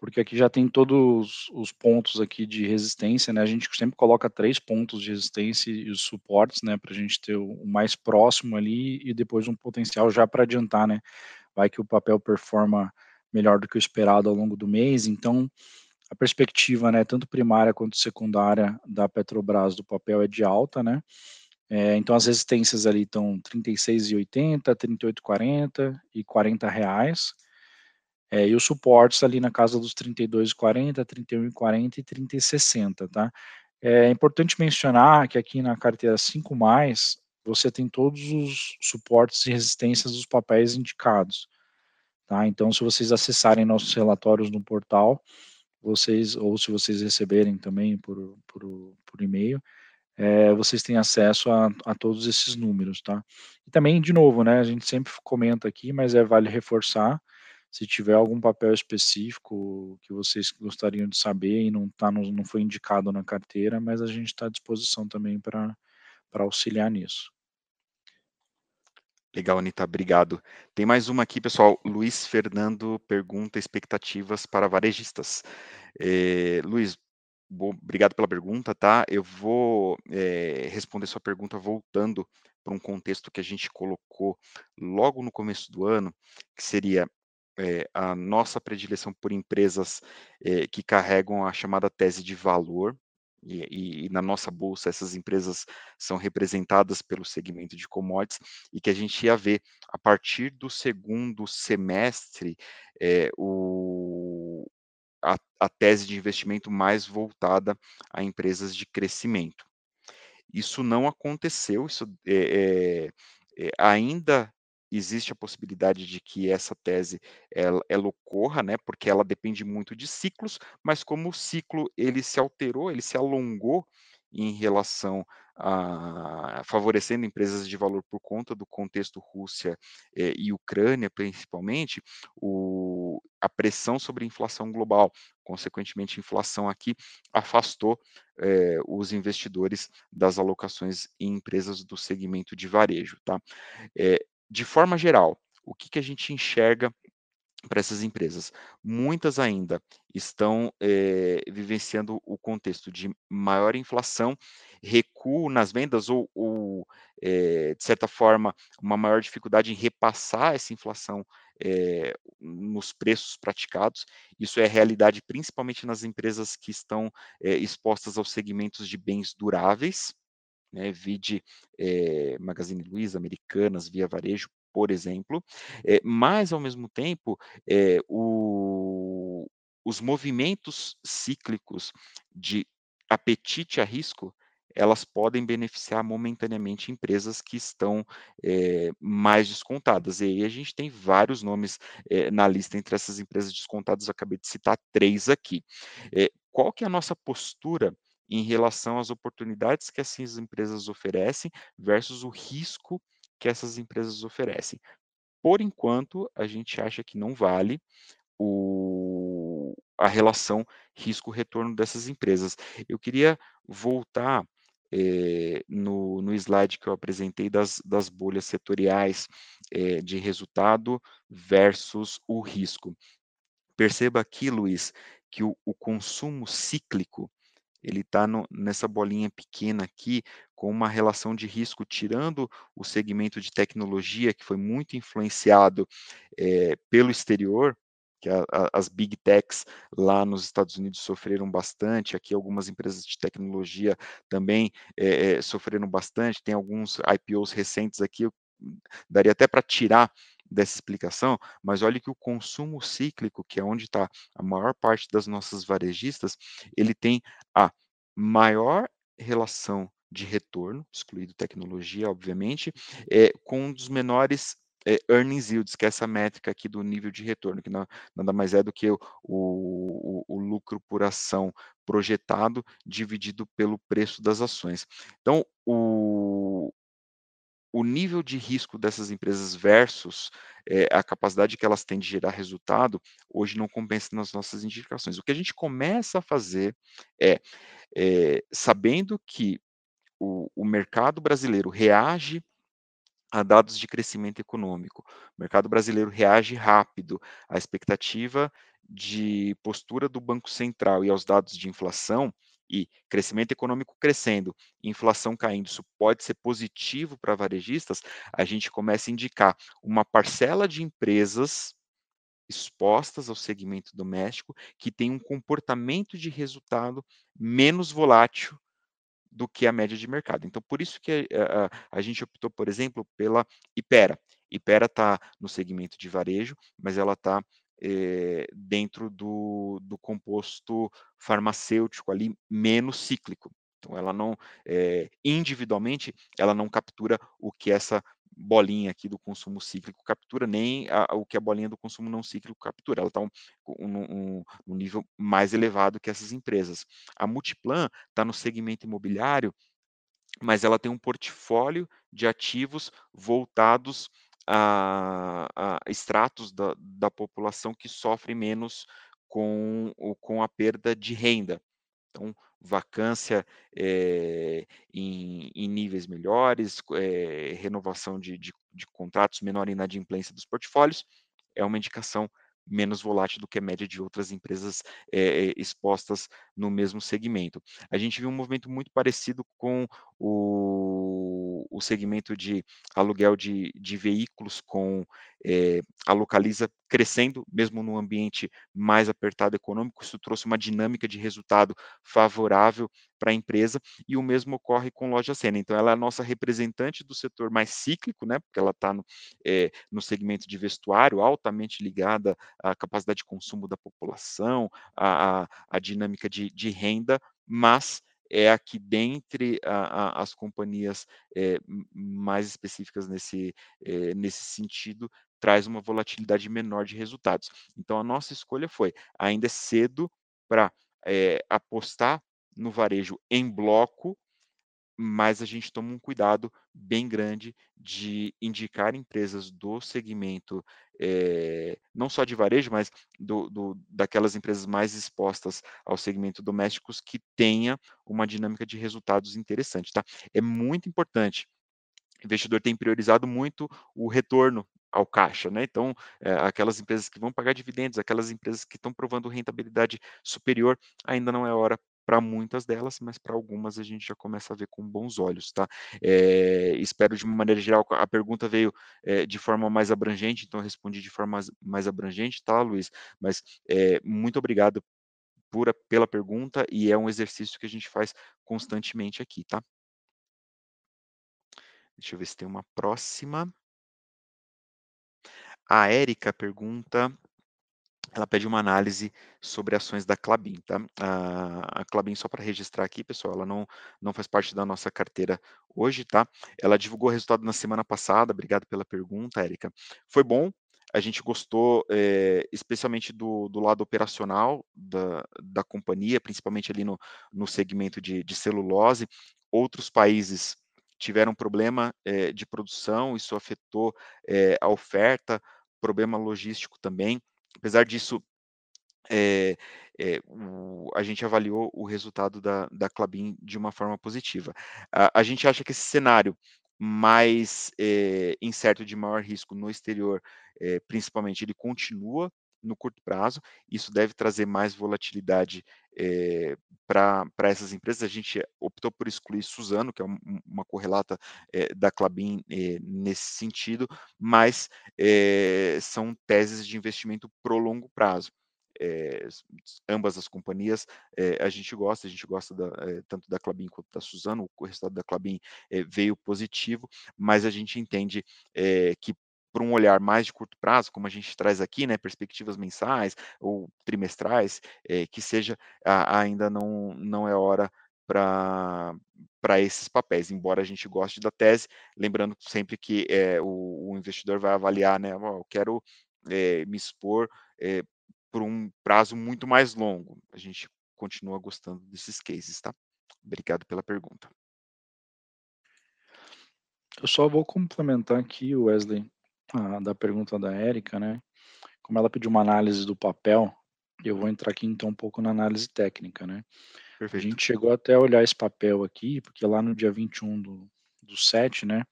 porque aqui já tem todos os pontos aqui de resistência, né? A gente sempre coloca três pontos de resistência e os suportes, né? Para a gente ter o mais próximo ali e depois um potencial já para adiantar, né? Vai que o papel performa melhor do que o esperado ao longo do mês, então a perspectiva, né, tanto primária quanto secundária da Petrobras do papel é de alta, né? É, então as resistências ali estão 36,80, 38,40 e 40 reais. É, e os suportes ali na casa dos 32,40, 31,40 e 30,60, tá? É importante mencionar que aqui na carteira 5 você tem todos os suportes e resistências dos papéis indicados, tá? Então, se vocês acessarem nossos relatórios no portal, vocês, ou se vocês receberem também por, por, por e-mail, é, vocês têm acesso a, a, todos esses números, tá? E também, de novo, né, a gente sempre comenta aqui, mas é vale reforçar, Se tiver algum papel específico que vocês gostariam de saber e não tá no não foi indicado na carteira, mas a gente está à disposição também para auxiliar nisso. Legal, Anita, obrigado. Tem mais uma aqui, pessoal. Luiz Fernando pergunta expectativas para varejistas. Eh, Luiz, bom, obrigado pela pergunta, tá? Eu vou eh, responder sua pergunta voltando para um contexto que a gente colocou logo no começo do ano, que seria eh, a nossa predileção por empresas eh, que carregam a chamada tese de valor, e, e, e, na nossa bolsa essas empresas são representadas pelo segmento de commodities e que a gente ia ver a partir do segundo semestre é, o, a, a tese de investimento mais voltada a empresas de crescimento. Isso não aconteceu, isso é, é, ainda existe a possibilidade de que essa tese ela, ela, ocorra, né, porque ela depende muito de ciclos, mas como o ciclo ele se alterou, ele se alongou em relação a favorecendo empresas de valor por conta do contexto Rússia eh, e Ucrânia, principalmente, o, a pressão sobre a inflação global, consequentemente, a inflação aqui afastou eh, os investidores das alocações em empresas do segmento de varejo, tá? Eh, de forma geral, o que, que a gente enxerga para essas empresas? Muitas ainda estão eh, vivenciando o contexto de maior inflação, recuo nas vendas ou, ou eh, de certa forma, uma maior dificuldade em repassar essa inflação eh, nos preços praticados. Isso é realidade principalmente nas empresas que estão expostas aos segmentos de bens duráveis, né, vide eh, Magazine Luiza, Americanas, Via Varejo, por exemplo, eh, mas ao mesmo tempo, eh, o, os movimentos cíclicos de apetite a risco, elas podem beneficiar momentaneamente empresas que estão eh, mais descontadas. E aí a gente tem vários nomes eh, na lista entre essas empresas descontadas, eu acabei de citar três aqui. Eh, qual que é a nossa postura em relação às oportunidades que essas empresas oferecem versus o risco que essas empresas oferecem. Por enquanto, a gente acha que não vale o, a relação risco-retorno dessas empresas. Eu queria voltar eh, no, no slide que eu apresentei das, das bolhas setoriais eh, de resultado versus o risco. Perceba aqui, Luiz, que o, o consumo cíclico ele está nessa bolinha pequena aqui, com uma relação de risco, tirando o segmento de tecnologia, que foi muito influenciado é, pelo exterior, que a, a, as big techs lá nos Estados Unidos sofreram bastante, aqui algumas empresas de tecnologia também é, é, sofreram bastante, tem alguns IPOs recentes aqui, daria até para tirar dessa explicação, mas olhe que o consumo cíclico, que é onde está a maior parte das nossas varejistas, ele tem a maior relação de retorno, excluído tecnologia, obviamente, é, com um dos menores é, earnings yields, que é essa métrica aqui do nível de retorno, que não, nada mais é do que o, o, o, lucro por ação projetado dividido pelo preço das ações. Então, o, o nível de risco dessas empresas versus é, a capacidade que elas têm de gerar resultado, hoje não compensa nas nossas indicações. O que a gente começa a fazer é, é sabendo que o, o mercado brasileiro reage a dados de crescimento econômico. O mercado brasileiro reage rápido à expectativa de postura do Banco Central e aos dados de inflação, e crescimento econômico crescendo, inflação caindo, isso pode ser positivo para varejistas, a gente começa a indicar uma parcela de empresas expostas ao segmento doméstico que tem um comportamento de resultado menos volátil do que a média de mercado. Então, por isso que a, eh, a, a gente optou, por exemplo, pela Ipera. Ipera está no segmento de varejo, mas ela está eh, dentro do, do composto farmacêutico ali menos cíclico. Então, ela não, eh, individualmente, ela não captura o que essa bolinha aqui do consumo cíclico captura, nem a, o que a bolinha do consumo não cíclico captura. Ela está um, um, um, nível mais elevado que essas empresas. A Multiplan está no segmento imobiliário, mas ela tem um portfólio de ativos voltados a, a estratos da, da população que sofrem menos com, com a perda de renda. Então, vacância é, em, em, níveis melhores, é, renovação de, de, de contratos, menor inadimplência dos portfólios, é uma indicação menos volátil do que a média de outras empresas é, expostas no mesmo segmento. A gente viu um movimento muito parecido com o, o segmento de aluguel de, de veículos com é, a Localiza crescendo, mesmo no ambiente mais apertado econômico, isso trouxe uma dinâmica de resultado favorável para a empresa, e o mesmo ocorre com Loja Sena. Então, ela é a nossa representante do setor mais cíclico, né, porque ela está no, é, no segmento de vestuário, altamente ligada à capacidade de consumo da população, à, à, à dinâmica de, de renda, mas é aqui dentre a, a, as companhias é, mais específicas nesse, é, nesse sentido, traz uma volatilidade menor de resultados. Então, a nossa escolha foi: ainda é cedo para é, apostar no varejo em bloco, mas a gente toma um cuidado bem grande de indicar empresas do segmento, é, não só de varejo, mas do, do, daquelas empresas mais expostas ao segmento domésticos que tenha uma dinâmica de resultados interessante, tá? É muito importante. O investidor tem priorizado muito o retorno ao caixa, né? Então, é, aquelas empresas que vão pagar dividendos, aquelas empresas que estão provando rentabilidade superior, ainda não é hora para muitas delas, mas para algumas a gente já começa a ver com bons olhos, tá? É, espero de uma maneira geral, a pergunta veio é, de forma mais abrangente, então respondi de forma mais, abrangente, tá, Luiz? Mas muito obrigado pela pergunta e é um exercício que a gente faz constantemente aqui, tá? Deixa eu ver se tem uma próxima. A Érica pergunta ela pede uma análise sobre ações da Klabin, tá? A, Klabin, só para registrar aqui, pessoal, ela não, não faz parte da nossa carteira hoje, tá? Ela divulgou o resultado na semana passada, obrigado pela pergunta, Érica. Foi bom, a gente gostou é, especialmente do, do, lado operacional da, da companhia, principalmente ali no, no segmento de, de celulose. Outros países tiveram problema é, de produção, isso afetou é, a oferta, problema logístico também. Apesar disso, é, é, o, a gente avaliou o resultado da, da Clabin de uma forma positiva. A, a gente acha que esse cenário mais é, incerto de maior risco no exterior, principalmente, ele continua no curto prazo. Isso deve trazer mais volatilidade é, para essas empresas. A gente optou por excluir Suzano, que é um, uma correlata é, da Clabin é, nesse sentido, mas são teses de investimento pro longo prazo. É, ambas as companhias é, a gente gosta, a gente gosta da, é, tanto da Clabin quanto da Suzano, o resultado da Clabin veio positivo, mas a gente entende que por um olhar mais de curto prazo, como a gente traz aqui, né, perspectivas mensais ou trimestrais, é, que seja a, ainda não, não é hora para esses papéis, embora a gente goste da tese, lembrando sempre que é, o, o, investidor vai avaliar, né, oh, eu quero é, me expor por um prazo muito mais longo. A gente continua gostando desses cases, tá? Obrigado pela pergunta. Eu só vou complementar aqui, Wesley, a, da pergunta da Érica, né? Como ela pediu uma análise do papel, eu vou entrar aqui então um pouco na análise técnica, né? Perfeito. A gente chegou até a olhar esse papel aqui, porque lá no dia 21 do, do 7, né?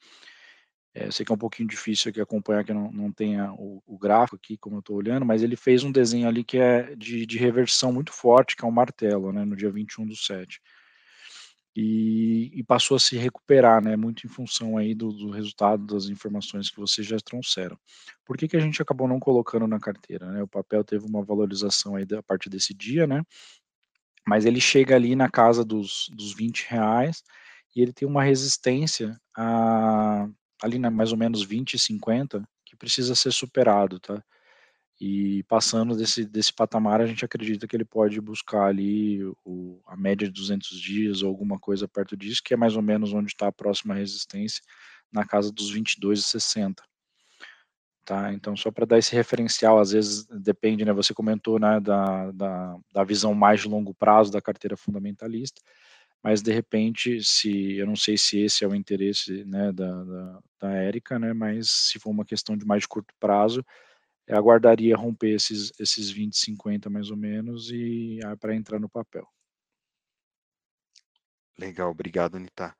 É, sei que é um pouquinho difícil aqui acompanhar, que não, não tenha o, o gráfico aqui, como eu estou olhando, mas ele fez um desenho ali que é de, de reversão muito forte, que é um martelo, né? No dia 21 do 7 e, e, passou a se recuperar, né, muito em função aí do, do, resultado das informações que vocês já trouxeram. Por que, que a gente acabou não colocando na carteira? Né? O papel teve uma valorização aí a partir desse dia, né? Mas ele chega ali na casa dos, dos 20 reais e ele tem uma resistência a, ali na mais ou menos 20 50 que precisa ser superado, tá? E passando desse, desse patamar, a gente acredita que ele pode buscar ali o, a média de 200 dias ou alguma coisa perto disso, que é mais ou menos onde está a próxima resistência, na casa dos 22,60. Tá? Então, só para dar esse referencial, às vezes depende, né? Você comentou né, da, da, da visão mais de longo prazo da carteira fundamentalista. mas de repente, se eu não sei se esse é o interesse, né, da da da Érica, né, mas se for uma questão de mais curto prazo, aguardaria romper esses esses 20, 50 mais ou menos e ah, para entrar no papel. Legal, obrigado, Nita.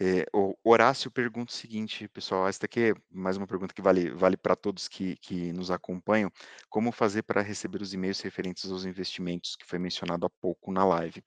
Eh, o Horácio pergunta o seguinte, pessoal, essa daqui é mais uma pergunta que vale vale para todos que que nos acompanham: "Como fazer para receber os e-mails referentes aos investimentos?", que foi mencionado há pouco na live.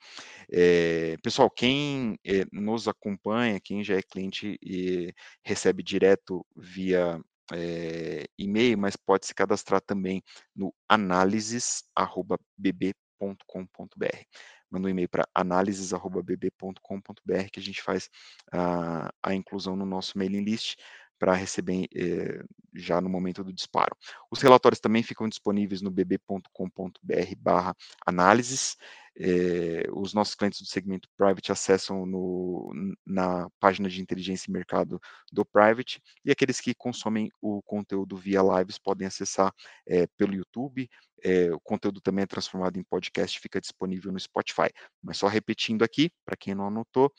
Eh, pessoal, quem, eh, nos acompanha, quem já é cliente e recebe direto via, eh, e-mail, mas pode se cadastrar também no análises@bb.com.br. Manda um e-mail para análises@bb.com.br que a gente faz a a inclusão no nosso mailing list para receber, eh, já no momento do disparo. Os relatórios também ficam disponíveis no bb.com.br/análises. Eh, os nossos clientes do segmento private acessam no na página de inteligência e mercado do private, e aqueles que consomem o conteúdo via lives podem acessar, eh, pelo YouTube. Eh, o conteúdo também é transformado em podcast, fica disponível no Spotify. Mas só repetindo aqui, para quem não anotou,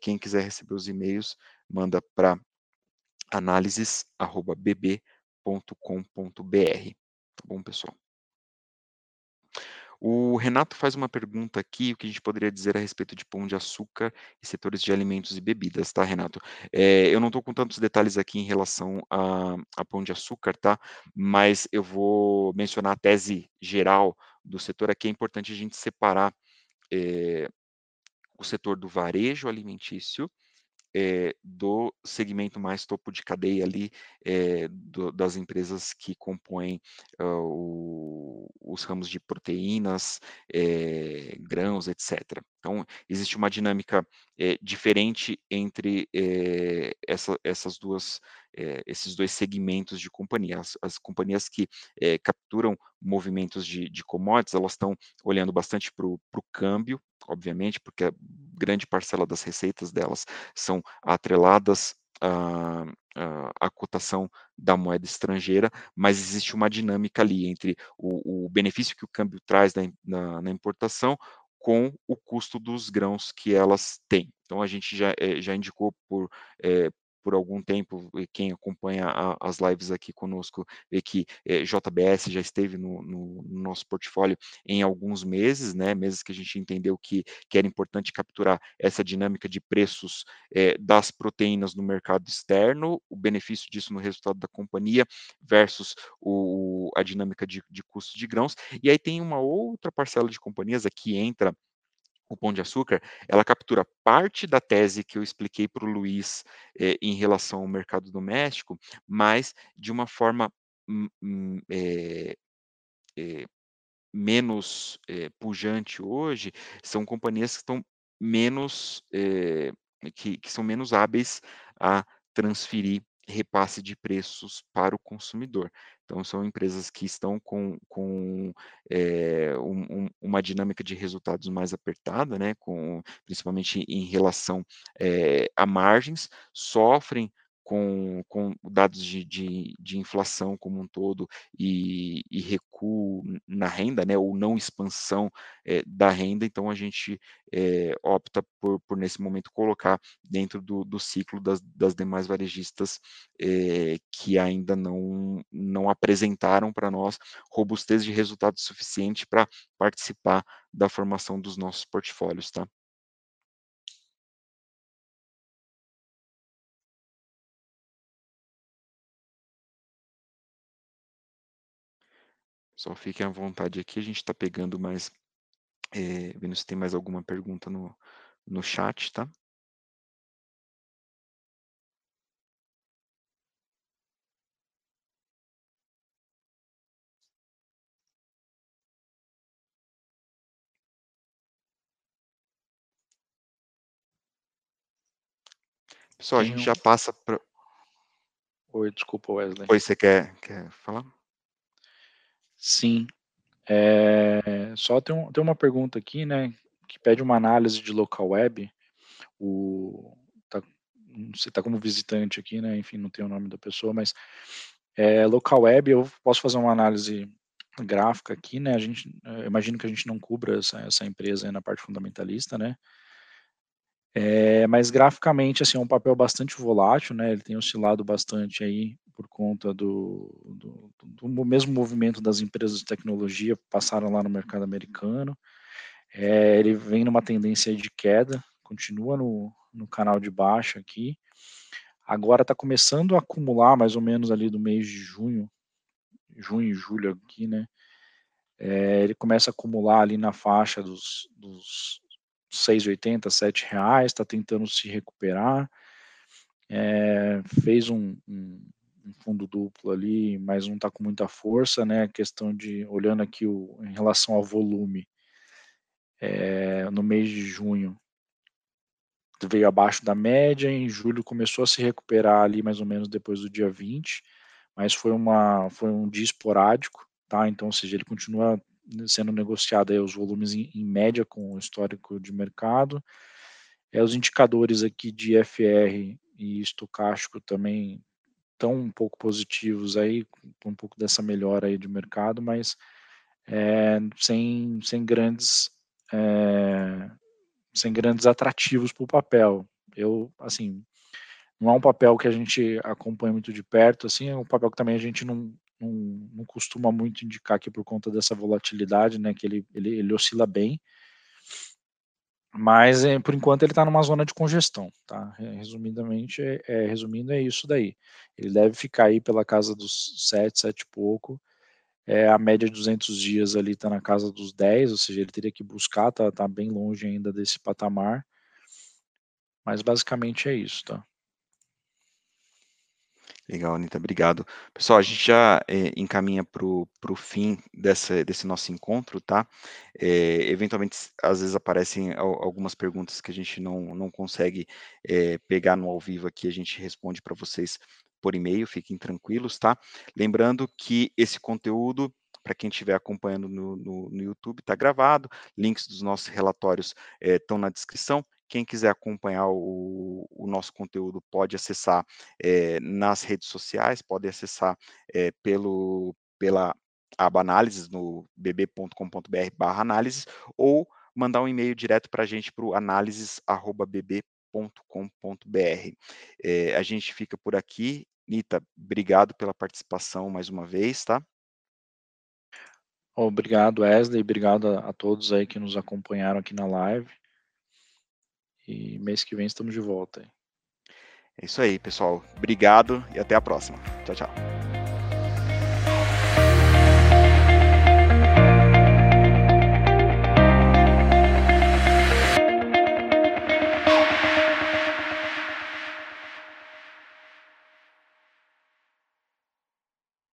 quem quiser receber os e-mails, manda para análises@bb.com.br. Tá bom, pessoal? O Renato faz uma pergunta aqui, o que a gente poderia dizer a respeito de Pão de Açúcar e setores de alimentos e bebidas, tá, Renato? Eh, eu não estou com tantos detalhes aqui em relação a a Pão de Açúcar, tá, mas eu vou mencionar a tese geral do setor aqui, é importante a gente separar, eh, o setor do varejo alimentício eh, do segmento mais topo de cadeia ali, eh, do das empresas que compõem, hã, o os ramos de proteínas, eh, grãos, etcétera. Então, existe uma dinâmica, diferente entre, essa essas 2, eh, esses 2 segmentos de companhia. As as companhias que, capturam movimentos de de commodities, elas estão olhando bastante para o câmbio, obviamente, porque a grande parcela das receitas delas são atreladas à à à cotação da moeda estrangeira, mas existe uma dinâmica ali entre o o benefício que o câmbio traz na na na importação, com o custo dos grãos que elas têm. Então a gente já, eh, já indicou por, eh, por algum tempo, quem acompanha a as lives aqui conosco, vê que, eh, JBS já esteve no no no nosso portfólio em alguns meses, né, meses que a gente entendeu que que era importante capturar essa dinâmica de preços, eh, das proteínas no mercado externo, o benefício disso no resultado da companhia, versus o a dinâmica de de custo de grãos. E aí tem uma outra parcela de companhias, aqui entra o Pão de Açúcar, ela captura parte da tese que eu expliquei para o Luiz, eh, em relação ao mercado doméstico, mas de uma forma, hum hum, eh eh, menos, pujante hoje, são companhias que estão menos, que que são menos hábeis a transferir repasse de preços para o consumidor. Então são empresas que estão com com, eh, um um uma dinâmica de resultados mais apertada, né, com principalmente em relação, eh, a margens, sofrem com com dados de de de inflação como um todo e e recuo na renda, né, ou não expansão, eh, da renda, então a gente, eh, opta por por nesse momento colocar dentro do do ciclo das das demais varejistas, eh, que ainda não não apresentaram para nós robustez de resultado suficiente para participar da formação dos nossos portfólios, tá? Só fiquem à vontade aqui, a gente está pegando mais, eh, vendo se tem mais alguma pergunta no no chat, tá? Pessoal, a gente já passa pra Oi, desculpa, Wesley. Oi, você quer quer falar? Sim. Eh, só tem um tem uma pergunta aqui, né, que pede uma análise de local web, o tá você tá como visitante aqui, né, enfim, não tem o nome da pessoa, mas, eh, local web eu posso fazer uma análise gráfica aqui, né, a gente eu imagino que a gente não cubra essa essa empresa na parte fundamentalista, né, É, mas graficamente, assim, é um papel bastante volátil, né? Ele tem oscilado bastante aí por conta do, do, do mesmo movimento das empresas de tecnologia passaram lá no mercado americano. É, ele vem numa tendência de queda, continua no, no canal de baixa aqui. Agora está começando a acumular mais ou menos ali do mês de junho, junho e julho aqui, né? É, ele começa a acumular ali na faixa dos, dos 6,80, 7 reais, está tentando se recuperar. É, fez um, um, um, fundo duplo ali, mas não está com muita força, né? A questão de, olhando aqui o, em relação ao volume, é, no mês de junho veio abaixo da média, em julho começou a se recuperar ali mais ou menos depois do dia 20, mas foi, uma, foi um dia esporádico, tá? Então, ou seja, ele continua sendo negociado os volumes em, em média com o histórico de mercado. É, os indicadores aqui de FR e estocástico também estão um pouco positivos aí, um pouco dessa melhora aí de mercado, mas é, sem, sem grandes é, sem grandes atrativos para o papel. Eu, assim, não é um papel que a gente acompanha muito de perto, assim, é um papel que também a gente não, não, não costuma muito indicar aqui por conta dessa volatilidade, né, que ele, ele, ele oscila bem, mas é, por enquanto ele está numa zona de congestão, tá? Resumidamente, é, é, resumindo, é isso daí. Ele deve ficar aí pela casa dos 7, 7 e pouco, é, a média de 200 dias ali está na casa dos 10, ou seja, ele teria que buscar, tá, tá bem longe ainda desse patamar. Mas basicamente é isso, tá? Legal, Anitta, obrigado. Pessoal, a gente já é, encaminha para o fim dessa, desse nosso encontro, tá? É, eventualmente, às vezes aparecem algumas perguntas que a gente não, não consegue é, pegar no ao vivo aqui, a gente responde para vocês por e-mail, fiquem tranquilos, tá? Lembrando que esse conteúdo, para quem estiver acompanhando no, no, no YouTube, está gravado, links dos nossos relatórios estão eh, na descrição. Quem quiser acompanhar o, o nosso conteúdo pode acessar eh, nas redes sociais, pode acessar eh, pelo, pela aba análises no bb.com.br barra análises ou mandar um e-mail direto para a gente para o análises.bb.com www.nita.com.br. É, a gente fica por aqui. Nita, obrigado pela participação mais uma vez, tá? Obrigado, Wesley. Obrigado a, a todos aí que nos acompanharam aqui na live. E mês que vem estamos de volta. É isso aí, pessoal. Obrigado e até a próxima. Tchau, tchau.